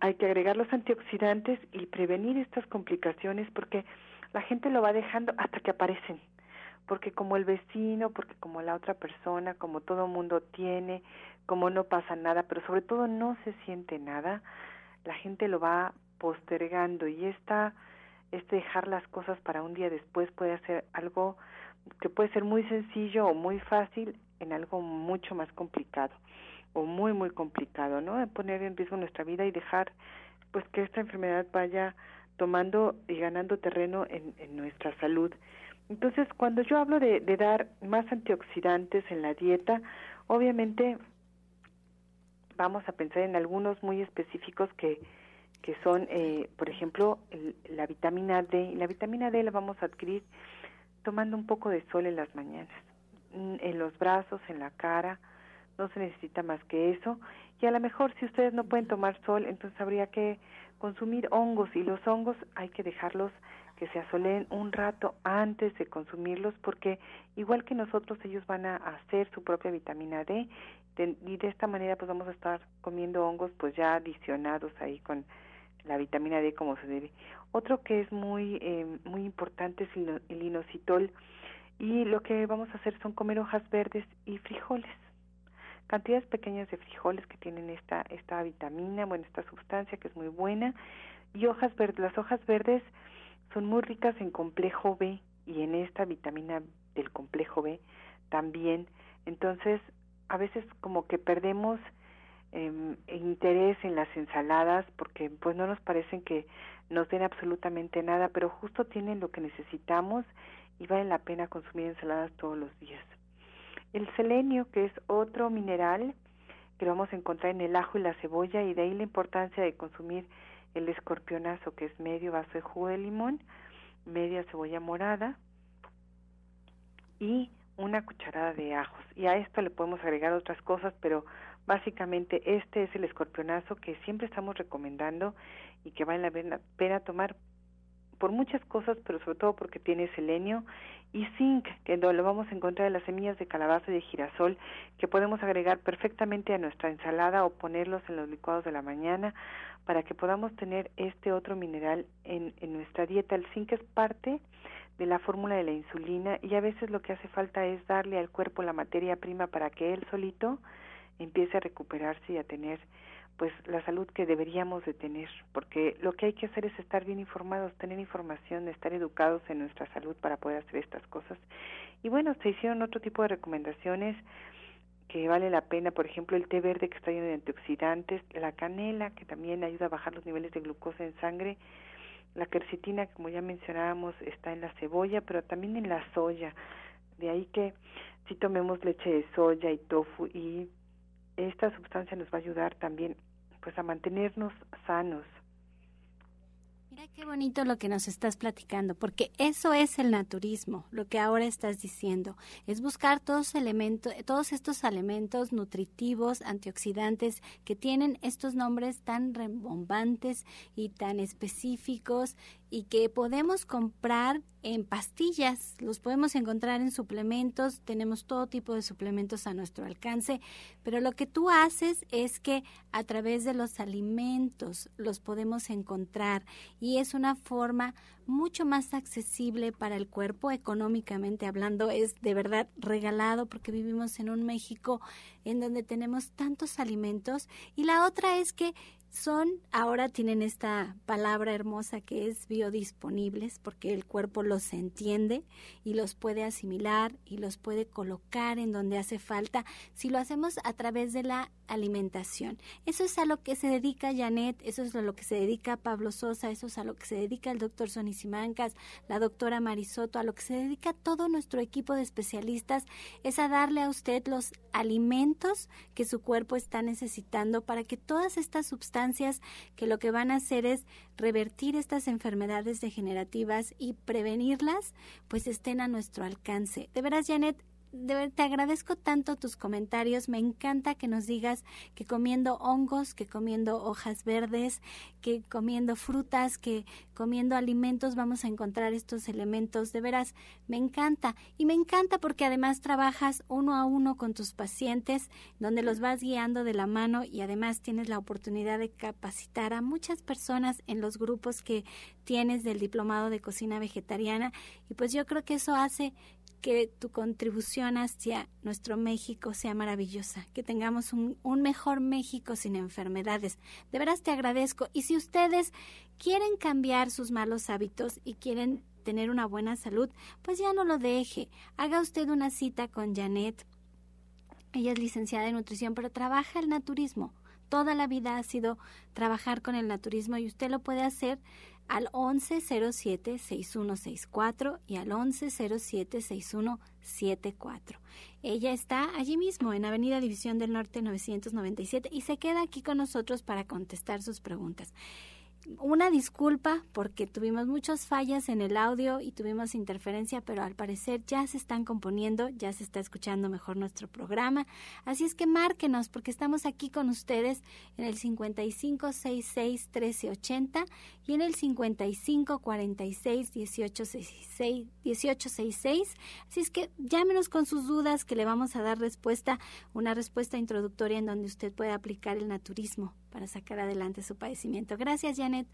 hay que agregar los antioxidantes y prevenir estas complicaciones porque la gente lo va dejando hasta que aparecen. Porque como el vecino, porque como la otra persona, como todo mundo tiene, como no pasa nada, pero sobre todo no se siente nada, la gente lo va postergando. Y esta este dejar las cosas para un día después puede ser algo que puede ser muy sencillo o muy fácil en algo mucho más complicado o muy muy complicado, ¿no? De poner en riesgo nuestra vida y dejar pues que esta enfermedad vaya tomando y ganando terreno en, en nuestra salud. Entonces, cuando yo hablo de, de dar más antioxidantes en la dieta, obviamente vamos a pensar en algunos muy específicos que, que son, eh, por ejemplo, la vitamina D. La vitamina D la vamos a adquirir tomando un poco de sol en las mañanas, mm, en los brazos, en la cara, no se necesita más que eso. Y a lo mejor si ustedes no pueden tomar sol, entonces habría que consumir hongos y los hongos hay que dejarlos que se asoleen un rato antes de consumirlos porque igual que nosotros ellos van a hacer su propia vitamina D y de esta manera pues vamos a estar comiendo hongos pues ya adicionados ahí con la vitamina D como se debe. Otro que es muy eh, muy importante es el inositol y lo que vamos a hacer son comer hojas verdes y frijoles. Cantidades pequeñas de frijoles que tienen esta esta vitamina, bueno, esta sustancia que es muy buena y hojas verdes. Las hojas verdes son muy ricas en complejo B y en esta vitamina del complejo B también. Entonces, a veces como que perdemos eh, interés en las ensaladas porque pues no nos parecen que nos den absolutamente nada, pero justo tienen lo que necesitamos y vale la pena consumir ensaladas todos los días. El selenio, que es otro mineral que vamos a encontrar en el ajo y la cebolla y de ahí la importancia de consumir el escorpionazo, que es medio vaso de jugo de limón, media cebolla morada y una cucharada de ajos. Y a esto le podemos agregar otras cosas, pero básicamente este es el escorpionazo que siempre estamos recomendando y que vale la pena tomar por muchas cosas, pero sobre todo porque tiene selenio y zinc, que lo vamos a encontrar en las semillas de calabaza y de girasol, que podemos agregar perfectamente a nuestra ensalada o ponerlos en los licuados de la mañana para que podamos tener este otro mineral en, en nuestra dieta. El zinc es parte de la fórmula de la insulina y a veces lo que hace falta es darle al cuerpo la materia prima para que él solito empiece a recuperarse y a tener pues la salud que deberíamos de tener, porque lo que hay que hacer es estar bien informados, tener información, estar educados en nuestra salud para poder hacer estas cosas. Y bueno, se hicieron otro tipo de recomendaciones que vale la pena, por ejemplo, el té verde que está lleno de antioxidantes, la canela que también ayuda a bajar los niveles de glucosa en sangre, la quercetina, como ya mencionábamos, está en la cebolla, pero también en la soya. De ahí que si tomemos leche de soya y tofu y esta sustancia nos va a ayudar también pues a mantenernos sanos. Mira qué bonito lo que nos estás platicando, porque eso es el naturismo, lo que ahora estás diciendo, es buscar todos elementos, todos estos elementos nutritivos, antioxidantes que tienen estos nombres tan rebombantes y tan específicos y que podemos comprar en pastillas, los podemos encontrar en suplementos, tenemos todo tipo de suplementos a nuestro alcance, pero lo que tú haces es que a través de los alimentos los podemos encontrar y es una forma mucho más accesible para el cuerpo económicamente hablando, es de verdad regalado porque vivimos en un México en donde tenemos tantos alimentos. Y la otra es que son, ahora tienen esta palabra hermosa que es biodisponibles, porque el cuerpo los entiende y los puede asimilar y los puede colocar en donde hace falta si lo hacemos a través de la alimentación. Eso es a lo que se dedica Janet, eso es a lo que se dedica Pablo Sosa, eso es a lo que se dedica el doctor Sonny Simancas, la doctora Marisoto, a lo que se dedica todo nuestro equipo de especialistas, es a darle a usted los alimentos que su cuerpo está necesitando para que todas estas sustancias que lo que van a hacer es revertir estas enfermedades degenerativas y prevenirlas, pues estén a nuestro alcance. De veras, Janet, te agradezco tanto tus comentarios. Me encanta que nos digas que comiendo hongos, que comiendo hojas verdes, que comiendo frutas, que comiendo alimentos vamos a encontrar estos elementos. De veras, me encanta. Y me encanta porque además trabajas uno a uno con tus pacientes, donde los vas guiando de la mano y además tienes la oportunidad de capacitar a muchas personas en los grupos que tienes del diplomado de cocina vegetariana. Y pues yo creo que eso hace que tu contribución hacia nuestro México sea maravillosa, que tengamos un, mejor México sin enfermedades. De veras te agradezco. Y si ustedes quieren cambiar sus malos hábitos y quieren tener una buena salud, pues ya no lo deje. Haga usted una cita con Janet. Ella es licenciada en nutrición, pero trabaja el naturismo. Toda la vida ha sido trabajar con el naturismo y usted lo puede hacer al 1107-6164 y al 1107-6174. Ella está allí mismo en Avenida División del Norte 997 y se queda aquí con nosotros para contestar sus preguntas una disculpa porque tuvimos muchas fallas en el audio y tuvimos interferencia, pero al parecer ya se están componiendo, ya se está escuchando mejor nuestro programa. Así es que márquenos porque estamos aquí con ustedes en el 5566-1380 y en el 5546-1866. Así es que llámenos con sus dudas que le vamos a dar respuesta, una respuesta introductoria en donde usted puede aplicar el naturismo para sacar adelante su padecimiento. Gracias, Janet.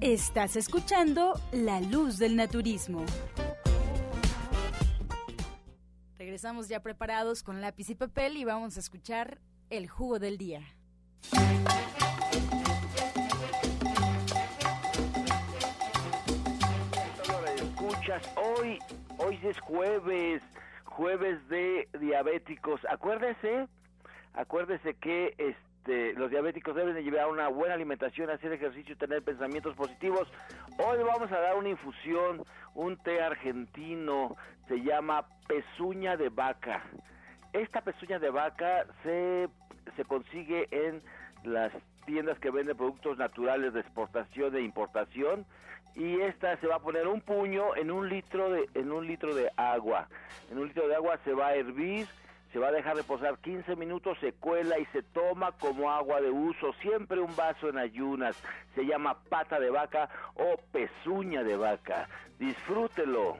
Estás escuchando La Luz del Naturismo. Regresamos ya preparados con lápiz y papel y vamos a escuchar el jugo del día. escuchas hoy, hoy es jueves, jueves de diabéticos. Acuérdese, acuérdese que este este, los diabéticos deben de llevar una buena alimentación, hacer ejercicio y tener pensamientos positivos. Hoy vamos a dar una infusión, un té argentino, se llama pezuña de vaca. Esta pezuña de vaca se, se consigue en las tiendas que venden productos naturales de exportación e importación y esta se va a poner un puño en un litro de en un litro de agua. En un litro de agua se va a hervir, se va a dejar reposar 15 minutos, se cuela y se toma como agua de uso, siempre un vaso en ayunas. Se llama pata de vaca o pezuña de vaca. Disfrútelo.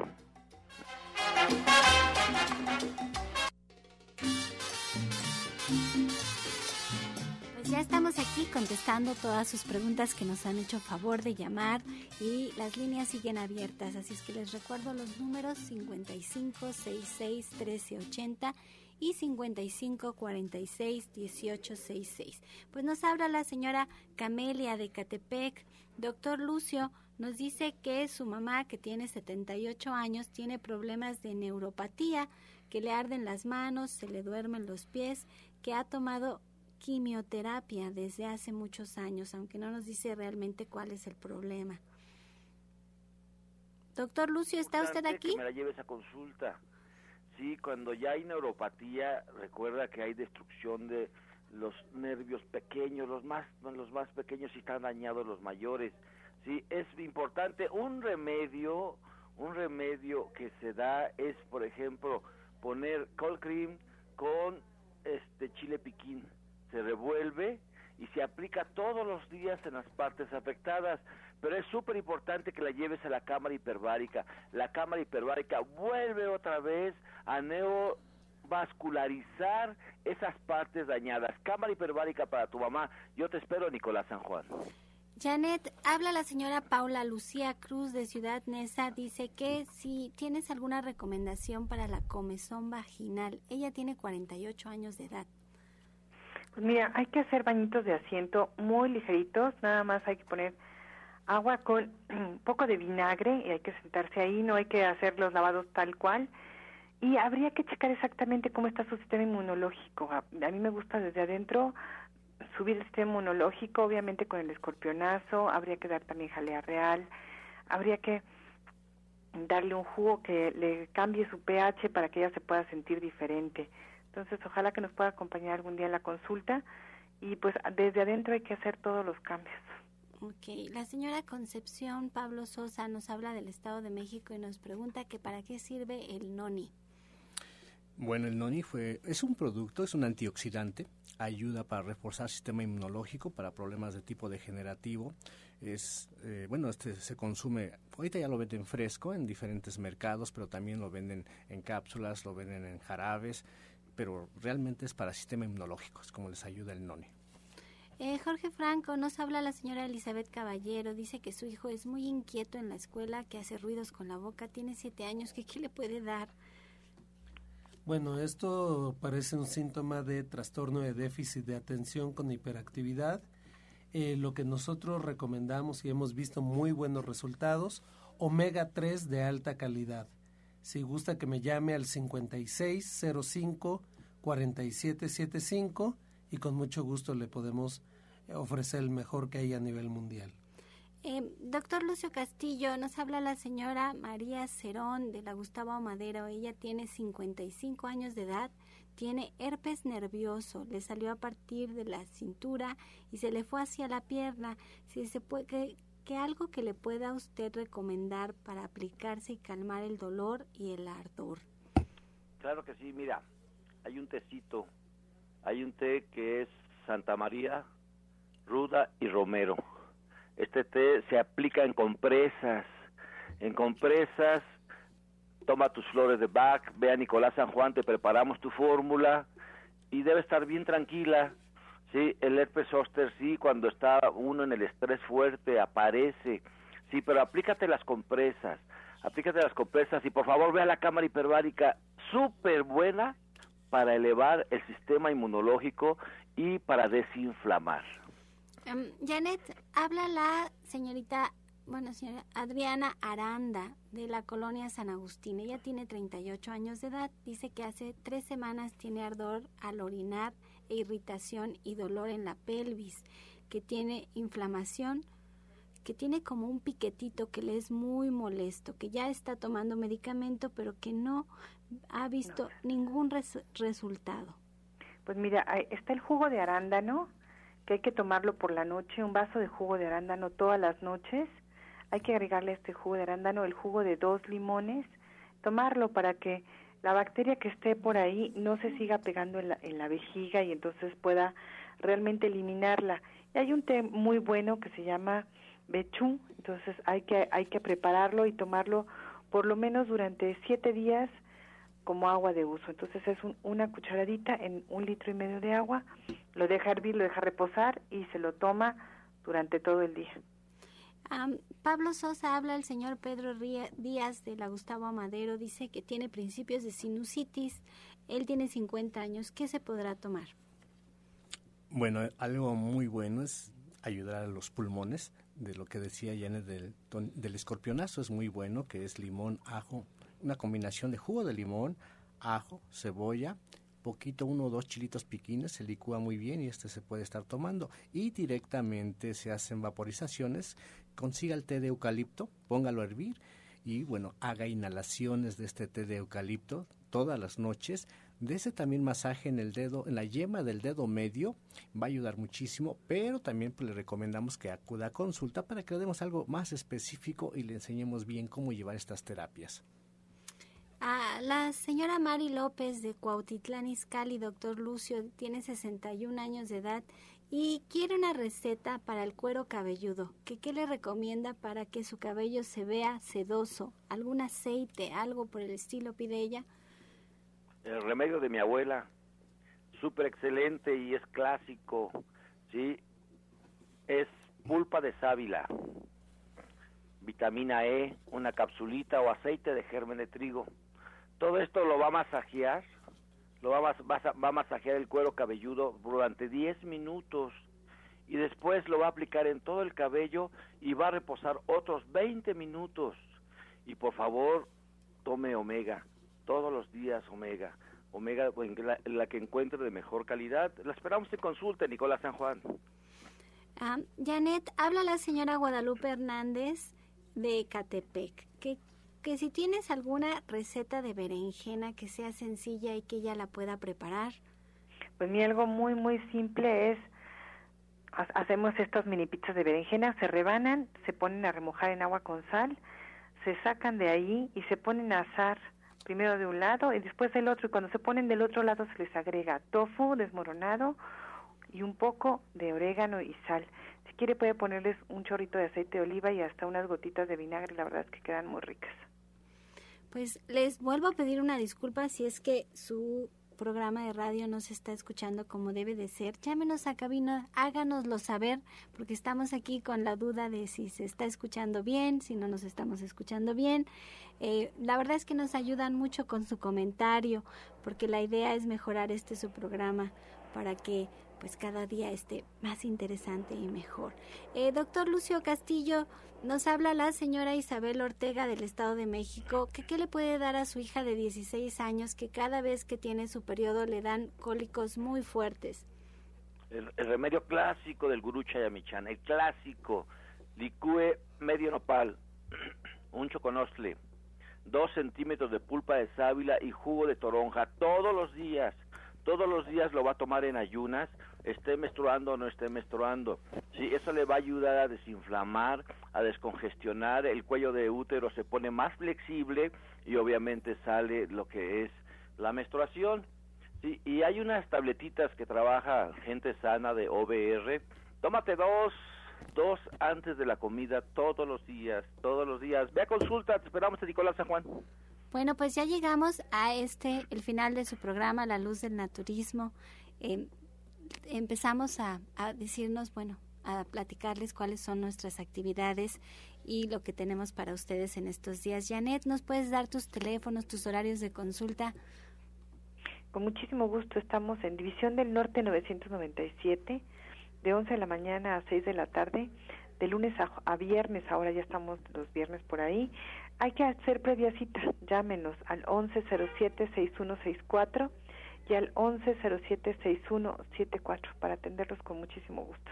Pues ya estamos aquí contestando todas sus preguntas que nos han hecho favor de llamar y las líneas siguen abiertas, así es que les recuerdo los números 55 66 1380 y 55 46 18 66. Pues nos habla la señora Camelia de Catepec. Doctor Lucio nos dice que su mamá, que tiene 78 años, tiene problemas de neuropatía, que le arden las manos, se le duermen los pies, que ha tomado quimioterapia desde hace muchos años, aunque no nos dice realmente cuál es el problema. Doctor Lucio, ¿está usted aquí? Que me la lleves a consulta. Sí, cuando ya hay neuropatía, recuerda que hay destrucción de los nervios pequeños, los más los más pequeños y están dañados los mayores. Sí, es importante un remedio, un remedio que se da es, por ejemplo, poner cold cream con este chile piquín se revuelve y se aplica todos los días en las partes afectadas. Pero es súper importante que la lleves a la cámara hiperbárica. La cámara hiperbárica vuelve otra vez a neovascularizar esas partes dañadas. Cámara hiperbárica para tu mamá. Yo te espero, Nicolás San Juan. Janet, habla la señora Paula Lucía Cruz de Ciudad Neza. Dice que si tienes alguna recomendación para la comezón vaginal. Ella tiene 48 años de edad. Pues mira, hay que hacer bañitos de asiento muy ligeritos, nada más hay que poner agua con un poco de vinagre y hay que sentarse ahí, no hay que hacer los lavados tal cual. Y habría que checar exactamente cómo está su sistema inmunológico. A, mí me gusta desde adentro subir el sistema inmunológico, obviamente con el escorpionazo, habría que dar también jalea real, habría que darle un jugo que le cambie su pH para que ella se pueda sentir diferente. Entonces, ojalá que nos pueda acompañar algún día en la consulta y pues desde adentro hay que hacer todos los cambios. Ok, la señora Concepción Pablo Sosa nos habla del Estado de México y nos pregunta que para qué sirve el noni. Bueno, el noni fue, es un producto, es un antioxidante, ayuda para reforzar el sistema inmunológico para problemas de tipo degenerativo. Es, eh, bueno, este se consume, ahorita ya lo venden fresco en diferentes mercados, pero también lo venden en cápsulas, lo venden en jarabes pero realmente es para sistema inmunológico, es como les ayuda el noni. Eh, Jorge Franco, nos habla la señora Elizabeth Caballero, dice que su hijo es muy inquieto en la escuela, que hace ruidos con la boca, tiene siete años, que qué le puede dar. Bueno, esto parece un síntoma de trastorno de déficit de atención con hiperactividad. Eh, lo que nosotros recomendamos y hemos visto muy buenos resultados, omega 3 de alta calidad. Si gusta que me llame al 5605 4775 y con mucho gusto le podemos ofrecer el mejor que hay a nivel mundial. Eh, doctor Lucio Castillo, nos habla la señora María Cerón de la Gustavo Madero. Ella tiene 55 años de edad, tiene herpes nervioso, le salió a partir de la cintura y se le fue hacia la pierna. Si se puede, que algo que le pueda usted recomendar para aplicarse y calmar el dolor y el ardor. Claro que sí, mira, hay un tecito, hay un té que es Santa María, Ruda y Romero. Este té se aplica en compresas, en compresas, toma tus flores de Bach, ve a Nicolás San Juan, te preparamos tu fórmula y debe estar bien tranquila Sí, el herpes zóster sí, cuando está uno en el estrés fuerte aparece. Sí, pero aplícate las compresas. Aplícate las compresas y por favor ve a la cámara hiperbárica súper buena para elevar el sistema inmunológico y para desinflamar. Um, Janet, habla la señorita, bueno, señora Adriana Aranda de la colonia San Agustín. Ella tiene 38 años de edad. Dice que hace tres semanas tiene ardor al orinar e irritación y dolor en la pelvis, que tiene inflamación, que tiene como un piquetito que le es muy molesto, que ya está tomando medicamento, pero que no ha visto ningún resultado. Pues mira, está el jugo de arándano, que hay que tomarlo por la noche, un vaso de jugo de arándano todas las noches. Hay que agregarle a este jugo de arándano el jugo de dos limones, tomarlo para que la bacteria que esté por ahí no se siga pegando en la, en la vejiga y entonces pueda realmente eliminarla. Y hay un té muy bueno que se llama Bechú, entonces hay que, hay que prepararlo y tomarlo por lo menos durante siete días como agua de uso. Entonces es una cucharadita en un litro y medio de agua, lo deja hervir, lo deja reposar y se lo toma durante todo el día. Pablo Sosa habla el señor Pedro Díaz de la Gustavo Amadero, dice que tiene principios de sinusitis, él tiene 50 años, ¿qué se podrá tomar? Bueno, algo muy bueno es ayudar a los pulmones, de lo que decía Janet del, del escorpionazo, es muy bueno, que es limón, ajo, una combinación de jugo de limón, ajo, cebolla, poquito, uno o dos chilitos piquines, se licúa muy bien y este se puede estar tomando. Y directamente se hacen vaporizaciones, consiga el té de eucalipto, póngalo a hervir y bueno, haga inhalaciones de este té de eucalipto todas las noches. Dese también masaje en el dedo, en la yema del dedo medio, va a ayudar muchísimo, pero también pues, le recomendamos que acuda a consulta para que le demos algo más específico y le enseñemos bien cómo llevar estas terapias. Ah, la señora Mari López de Cuautitlán Izcalli, doctor Lucio, tiene 61 años de edad y quiere una receta para el cuero cabelludo. ¿Qué, ¿Qué le recomienda para que su cabello se vea sedoso? ¿Algún aceite, algo por el estilo pide ella? El remedio de mi abuela, súper excelente y es clásico, ¿sí? Es pulpa de sábila, vitamina E, una capsulita o aceite de germen de trigo todo esto lo va a masajear, lo va a, va a masajear el cuero cabelludo durante 10 minutos y después lo va a aplicar en todo el cabello y va a reposar otros 20 minutos. Y por favor, tome omega, todos los días omega. Omega, la, que encuentre de mejor calidad. La esperamos en consulta, Nicolás San Juan. Ah, Janet, habla la señora Guadalupe Hernández de Catepec. ¿Qué, que si tienes alguna receta de berenjena que sea sencilla y que ella la pueda preparar. Pues mi algo muy muy simple es hacemos estas mini pizzas de berenjena, se rebanan, se ponen a remojar en agua con sal, se sacan de ahí y se ponen a asar primero de un lado y después del otro y cuando se ponen del otro lado se les agrega tofu desmoronado y un poco de orégano y sal. Si quiere puede ponerles un chorrito de aceite de oliva y hasta unas gotitas de vinagre, la verdad es que quedan muy ricas. Pues les vuelvo a pedir una disculpa si es que su programa de radio no se está escuchando como debe de ser. Llámenos a cabina, háganoslo saber, porque estamos aquí con la duda de si se está escuchando bien, si no nos estamos escuchando bien. Eh, la verdad es que nos ayudan mucho con su comentario, porque la idea es mejorar este su programa para que pues cada día esté más interesante y mejor. Eh, doctor Lucio Castillo, nos habla la señora Isabel Ortega del Estado de México, que qué le puede dar a su hija de 16 años que cada vez que tiene su periodo le dan cólicos muy fuertes. El, remedio clásico del gurú Chayamichan, el clásico, licúe medio nopal, un choconostle, dos centímetros de pulpa de sábila y jugo de toronja todos los días. Todos los días lo va a tomar en ayunas esté menstruando o no esté menstruando. Sí, eso le va a ayudar a desinflamar, a descongestionar, el cuello de útero se pone más flexible y obviamente sale lo que es la menstruación. Sí, y hay unas tabletitas que trabaja gente sana de OBR. Tómate dos, dos antes de la comida todos los días, todos los días. Ve a consulta, te esperamos en Nicolás San Juan. Bueno, pues ya llegamos a este, el final de su programa, La Luz del Naturismo. Eh, empezamos a, decirnos, bueno, a platicarles cuáles son nuestras actividades y lo que tenemos para ustedes en estos días. Janet, ¿nos puedes dar tus teléfonos, tus horarios de consulta? Con muchísimo gusto. Estamos en División del Norte 997, de 11 de la mañana a 6 de la tarde, de lunes a, a viernes, ahora ya estamos los viernes por ahí. Hay que hacer previa cita. Llámenos al 1107-6164 y al 1107-6174 para atenderlos con muchísimo gusto.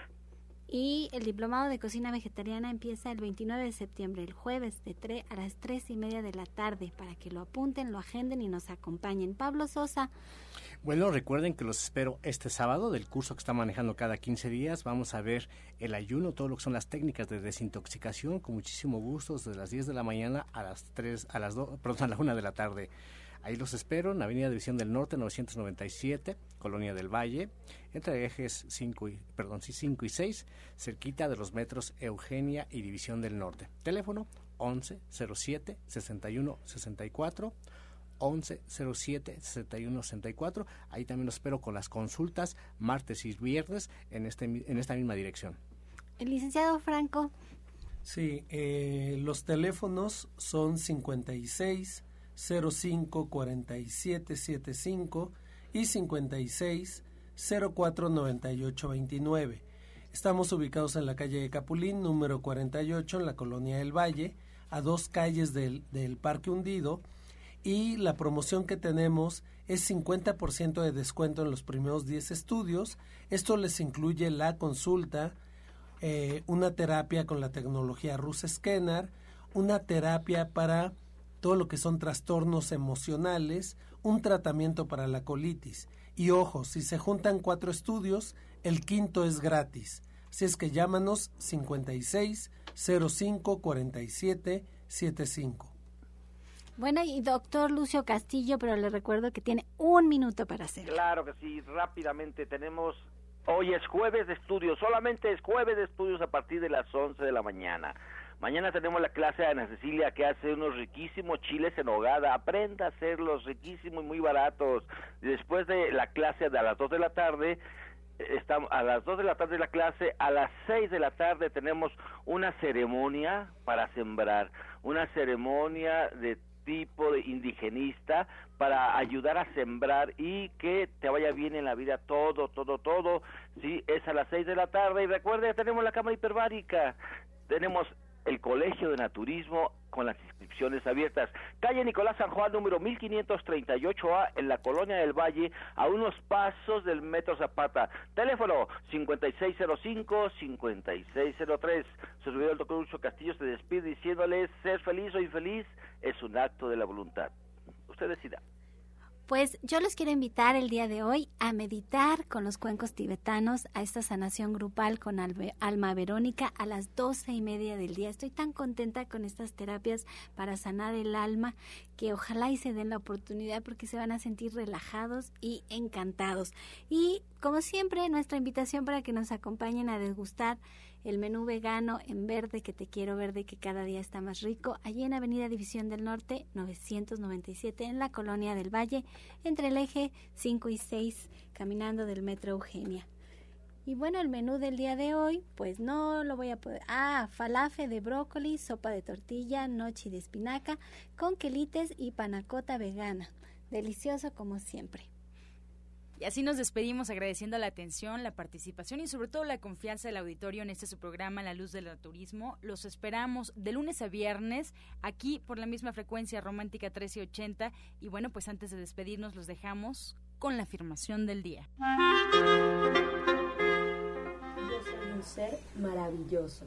Y el diplomado de cocina vegetariana empieza el 29 de septiembre, el jueves, de 3 a las 3 y media de la tarde, para que lo apunten, lo agenden y nos acompañen. Pablo Sosa. Bueno, recuerden que los espero este sábado del curso que está manejando cada 15 días. Vamos a ver el ayuno, todo lo que son las técnicas de desintoxicación, con muchísimo gusto, desde las 10 de la mañana a las 3, a las 2, perdón, a la 1 de la tarde. Ahí los espero en Avenida División del Norte 997, Colonia del Valle, entre ejes 5 y, perdón, sí, 5 y 6, cerquita de los metros Eugenia y División del Norte. Teléfono 11 07 61 64 11 07 61 64. Ahí también los espero con las consultas martes y viernes en, este, en esta misma dirección. El licenciado Franco. Sí, eh, los teléfonos son 56 05 47 75 y 56 04 98 29. Estamos ubicados en la calle de Capulín, número 48, en la colonia del Valle, a dos calles del, del Parque Hundido. Y la promoción que tenemos es 50% de descuento en los primeros 10 estudios. Esto les incluye la consulta, eh, una terapia con la tecnología Rus Scanner, una terapia para todo lo que son trastornos emocionales, un tratamiento para la colitis. Y ojo, si se juntan cuatro estudios, el quinto es gratis. Así es que llámanos 56 05 47 75. Bueno, y doctor Lucio Castillo, pero le recuerdo que tiene un minuto para hacer. Claro que sí, rápidamente tenemos... Hoy es jueves de estudios, solamente es jueves de estudios a partir de las 11 de la mañana. Mañana tenemos la clase de Ana Cecilia que hace unos riquísimos chiles en hogada. Aprenda a hacerlos riquísimos y muy baratos. Después de la clase de a las 2 de la tarde, estamos a las 2 de la tarde la clase, a las 6 de la tarde tenemos una ceremonia para sembrar, una ceremonia de tipo de indigenista para ayudar a sembrar y que te vaya bien en la vida todo, todo, todo. Sí, es a las 6 de la tarde y recuerde, tenemos la cámara hiperbárica, tenemos el Colegio de Naturismo con las inscripciones abiertas. Calle Nicolás San Juan, número 1538A, en la Colonia del Valle, a unos pasos del Metro Zapata. Teléfono 5605-5603. Su servidor, el doctor Lucho Castillo, se despide diciéndoles, ser feliz o infeliz es un acto de la voluntad. Usted decida. Pues yo les quiero invitar el día de hoy a meditar con los cuencos tibetanos a esta sanación grupal con Alma Verónica a las doce y media del día. Estoy tan contenta con estas terapias para sanar el alma que ojalá y se den la oportunidad porque se van a sentir relajados y encantados. Y como siempre, nuestra invitación para que nos acompañen a degustar el menú vegano en verde que te quiero verde que cada día está más rico, allí en Avenida División del Norte 997 en la Colonia del Valle, entre el eje 5 y 6, caminando del Metro Eugenia. Y bueno, el menú del día de hoy, pues no lo voy a poder. Ah, falafe de brócoli, sopa de tortilla, noche de espinaca, con quelites y panacota vegana. Delicioso como siempre. Y así nos despedimos agradeciendo la atención, la participación y sobre todo la confianza del auditorio en este su programa La Luz del Turismo. Los esperamos de lunes a viernes aquí por la misma frecuencia romántica 1380 y bueno, pues antes de despedirnos los dejamos con la afirmación del día. Yo soy un ser maravilloso.